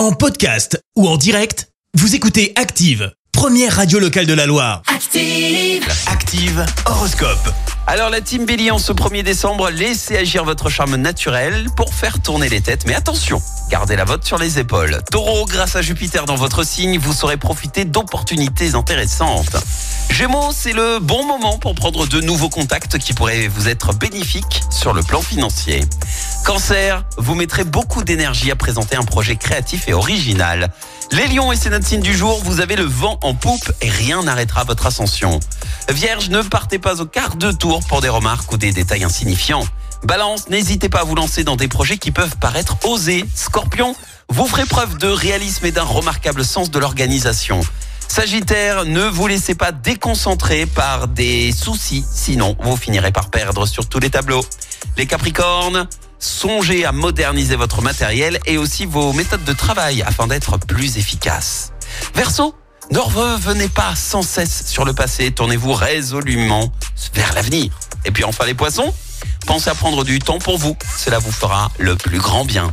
En podcast ou en direct, vous écoutez Active, première radio locale de la Loire. Active. Active Horoscope. Alors la team Bélier en ce 1er décembre, laissez agir votre charme naturel pour faire tourner les têtes. Mais attention, gardez la vote sur les épaules. Taureau, grâce à Jupiter dans votre signe, vous saurez profiter d'opportunités intéressantes. Gémeaux, c'est le bon moment pour prendre de nouveaux contacts qui pourraient vous être bénéfiques sur le plan financier. Cancer, vous mettrez beaucoup d'énergie à présenter un projet créatif et original. Les lions et c'est notre signe du jour, vous avez le vent en poupe et rien n'arrêtera votre ascension. Vierge, ne partez pas au quart de tour pour des remarques ou des détails insignifiants. Balance, n'hésitez pas à vous lancer dans des projets qui peuvent paraître osés. Scorpion, vous ferez preuve de réalisme et d'un remarquable sens de l'organisation. Sagittaire, ne vous laissez pas déconcentrer par des soucis, sinon vous finirez par perdre sur tous les tableaux. Les Capricornes, songez à moderniser votre matériel et aussi vos méthodes de travail afin d'être plus efficace. Verseau, ne revenez pas sans cesse sur le passé, tournez-vous résolument vers l'avenir. Et puis enfin les poissons, pensez à prendre du temps pour vous, cela vous fera le plus grand bien.